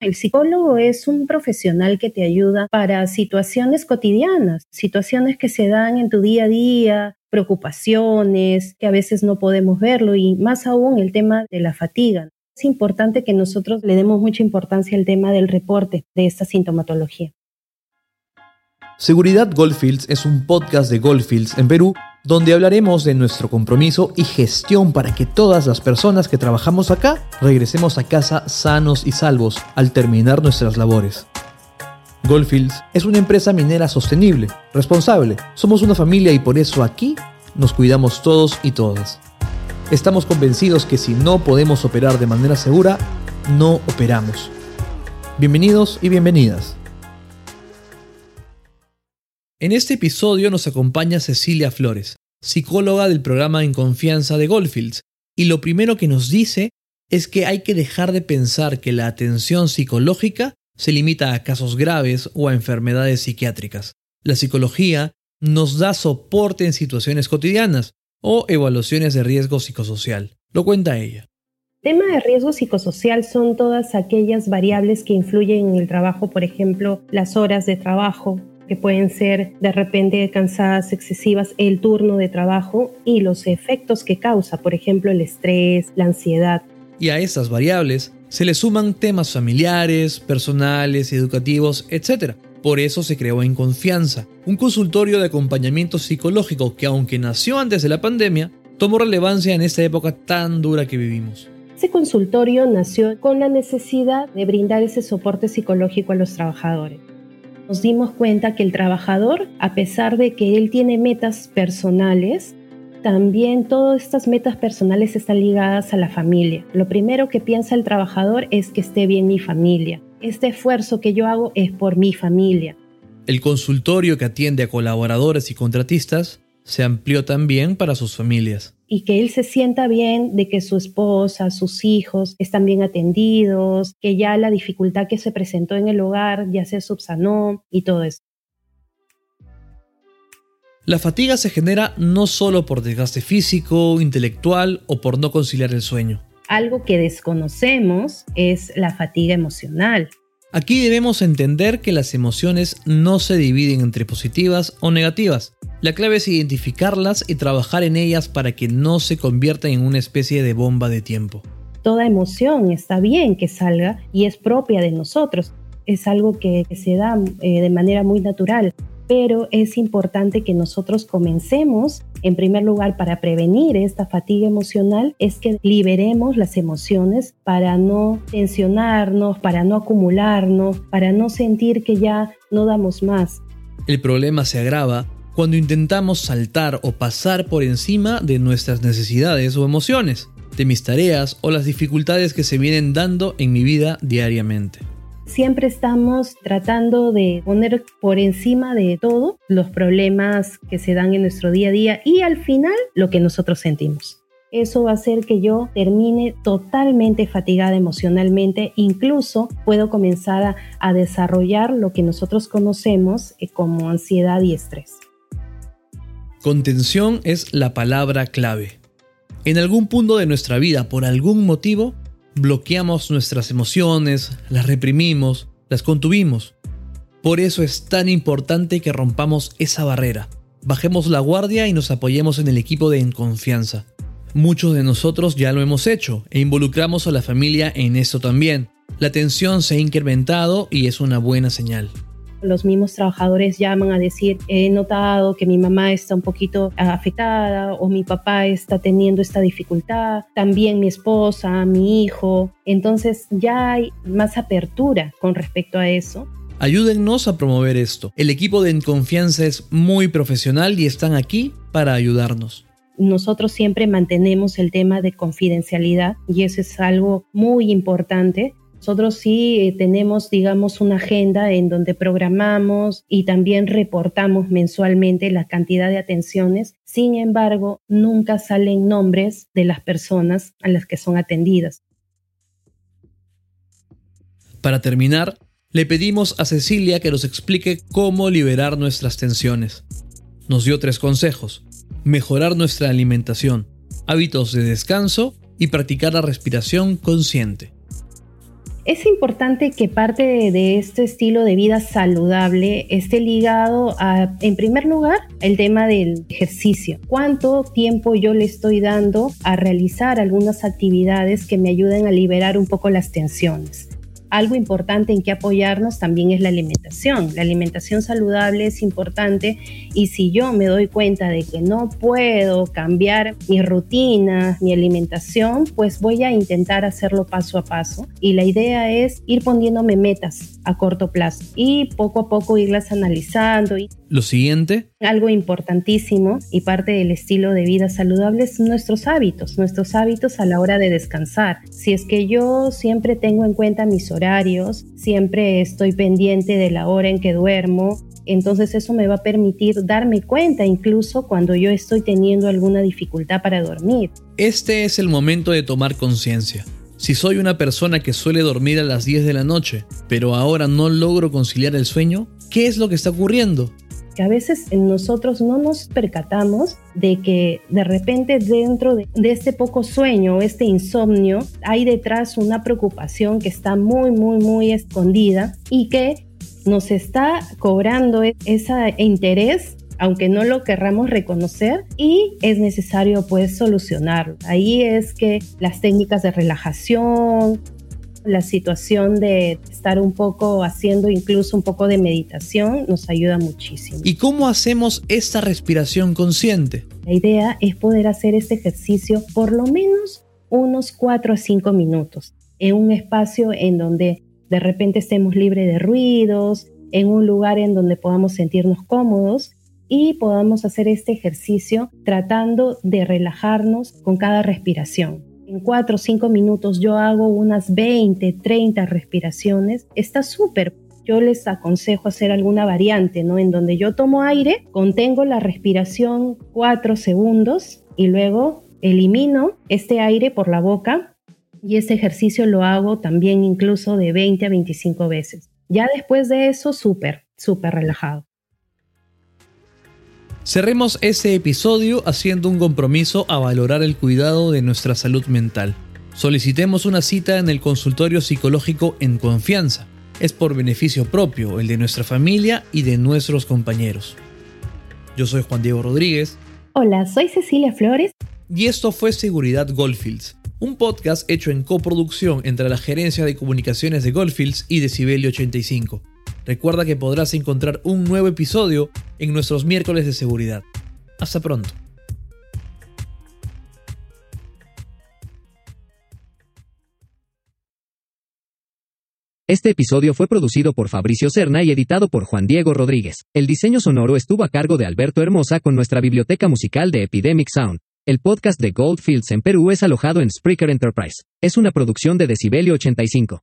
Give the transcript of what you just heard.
El psicólogo es un profesional que te ayuda para situaciones cotidianas, situaciones que se dan en tu día a día, preocupaciones, que a veces no podemos verlo y más aún el tema de la fatiga. Es importante que nosotros le demos mucha importancia al tema del reporte de esta sintomatología. Seguridad Goldfields es un podcast de Goldfields en Perú donde hablaremos de nuestro compromiso y gestión para que todas las personas que trabajamos acá regresemos a casa sanos y salvos al terminar nuestras labores. Goldfields es una empresa minera sostenible, responsable. Somos una familia y por eso aquí nos cuidamos todos y todas. Estamos convencidos que si no podemos operar de manera segura, no operamos. Bienvenidos y bienvenidas. En este episodio nos acompaña Cecilia Flores, psicóloga del programa En Confianza de Goldfields, y lo primero que nos dice es que hay que dejar de pensar que la atención psicológica se limita a casos graves o a enfermedades psiquiátricas. La psicología nos da soporte en situaciones cotidianas o evaluaciones de riesgo psicosocial. Lo cuenta ella. El tema de riesgo psicosocial son todas aquellas variables que influyen en el trabajo, por ejemplo, las horas de trabajo, que pueden ser de repente cansadas excesivas, el turno de trabajo y los efectos que causa, por ejemplo, el estrés, la ansiedad. Y a esas variables se le suman temas familiares, personales, educativos, etc. Por eso se creó En Confianza, un consultorio de acompañamiento psicológico que aunque nació antes de la pandemia, tomó relevancia en esta época tan dura que vivimos. Ese consultorio nació con la necesidad de brindar ese soporte psicológico a los trabajadores nos dimos cuenta que el trabajador, a pesar de que él tiene metas personales, también todas estas metas personales están ligadas a la familia. Lo primero que piensa el trabajador es que esté bien mi familia. Este esfuerzo que yo hago es por mi familia. El consultorio que atiende a colaboradores y contratistas se amplió también para sus familias y que él se sienta bien de que su esposa, sus hijos están bien atendidos, que ya la dificultad que se presentó en el hogar ya se subsanó y todo eso. La fatiga se genera no solo por desgaste físico, intelectual o por no conciliar el sueño. Algo que desconocemos es la fatiga emocional. Aquí debemos entender que las emociones no se dividen entre positivas o negativas, la clave es identificarlas y trabajar en ellas para que no se conviertan en una especie de bomba de tiempo. Toda emoción está bien que salga y es propia de nosotros. Es algo que, se da eh, de manera muy natural, pero es importante que nosotros comencemos, en primer lugar, para prevenir esta fatiga emocional, es que liberemos las emociones para no tensionarnos, para no acumularnos, para no sentir que ya no damos más. El problema se agrava cuando intentamos saltar o pasar por encima de nuestras necesidades o emociones, de mis tareas o las dificultades que se vienen dando en mi vida diariamente. Siempre estamos tratando de poner por encima de todo los problemas que se dan en nuestro día a día y al final lo que nosotros sentimos. Eso va a hacer que yo termine totalmente fatigada emocionalmente, incluso puedo comenzar a, desarrollar lo que nosotros conocemos eh, como ansiedad y estrés. Contención es la palabra clave. En algún punto de nuestra vida, por algún motivo, bloqueamos nuestras emociones, las reprimimos, las contuvimos. Por eso es tan importante que rompamos esa barrera, bajemos la guardia y nos apoyemos en el equipo de En Confianza. Muchos de nosotros ya lo hemos hecho e involucramos a la familia en eso también. La tensión se ha incrementado y es una buena señal. Los mismos trabajadores llaman a decir, he notado que mi mamá está un poquito afectada o mi papá está teniendo esta dificultad, también mi esposa, mi hijo. Entonces ya hay más apertura con respecto a eso. Ayúdennos a promover esto. El equipo de En Confianza es muy profesional y están aquí para ayudarnos nosotros siempre mantenemos el tema de confidencialidad y eso es algo muy importante nosotros sí eh, tenemos, digamos, una agenda en donde programamos y también reportamos mensualmente la cantidad de atenciones. Sin embargo, nunca salen nombres de las personas a las que son atendidas. Para terminar, le pedimos a Cecilia que nos explique cómo liberar nuestras tensiones. Nos dio tres consejos. Mejorar nuestra alimentación, hábitos de descanso y practicar la respiración consciente Es importante que parte de, este estilo de vida saludable esté ligado a, en primer lugar, el tema del ejercicio. ¿Cuánto tiempo yo le estoy dando a realizar algunas actividades que me ayuden a liberar un poco las tensiones? Algo importante en que apoyarnos también es la alimentación. La alimentación saludable es importante y si yo me doy cuenta de que no puedo cambiar mi rutina, mi alimentación, pues voy a intentar hacerlo paso a paso. Y la idea es ir poniéndome metas a corto plazo y poco a poco irlas analizando. Lo siguiente. Algo importantísimo y parte del estilo de vida saludable es nuestros hábitos, nuestros hábitos a la hora de descansar. Si es que yo siempre tengo en cuenta mis horarios, siempre estoy pendiente de la hora en que duermo, entonces eso me va a permitir darme cuenta incluso cuando yo estoy teniendo alguna dificultad para dormir. Este es el momento de tomar conciencia. Si soy una persona que suele dormir a las 10 de la noche, pero ahora no logro conciliar el sueño, ¿qué es lo que está ocurriendo? Que a veces nosotros no nos percatamos de que de repente dentro de, este poco sueño, este insomnio, hay detrás una preocupación que está muy, muy, muy escondida y que nos está cobrando ese interés aunque no lo querramos reconocer y es necesario pues solucionarlo. Ahí es que las técnicas de relajación, la situación de estar un poco haciendo incluso un poco de meditación nos ayuda muchísimo. ¿Y cómo hacemos esta respiración consciente? La idea es poder hacer este ejercicio por lo menos unos 4 a 5 minutos en un espacio en donde de repente estemos libres de ruidos, en un lugar en donde podamos sentirnos cómodos y podamos hacer este ejercicio tratando de relajarnos con cada respiración. En 4 o 5 minutos yo hago unas 20, 30 respiraciones. Está súper. Yo les aconsejo hacer alguna variante, ¿no? En donde yo tomo aire, contengo la respiración 4 segundos y luego elimino este aire por la boca y este ejercicio lo hago también incluso de 20 a 25 veces. Ya después de eso, súper, súper relajado. Cerremos este episodio haciendo un compromiso a valorar el cuidado de nuestra salud mental. Solicitemos una cita en el consultorio psicológico en confianza. Es por beneficio propio, el de nuestra familia y de nuestros compañeros. Yo soy Juan Diego Rodríguez. Hola, soy Cecilia Flores. Y esto fue Seguridad Goldfields, un podcast hecho en coproducción entre la Gerencia de Comunicaciones de Goldfields y Decibelio 85. Recuerda que podrás encontrar un nuevo episodio en nuestros miércoles de seguridad. Hasta pronto. Este episodio fue producido por Fabricio Cerna y editado por Juan Diego Rodríguez. El diseño sonoro estuvo a cargo de Alberto Hermosa con nuestra biblioteca musical de Epidemic Sound. El podcast de Goldfields en Perú es alojado en Spreaker Enterprise. Es una producción de Decibelio 85.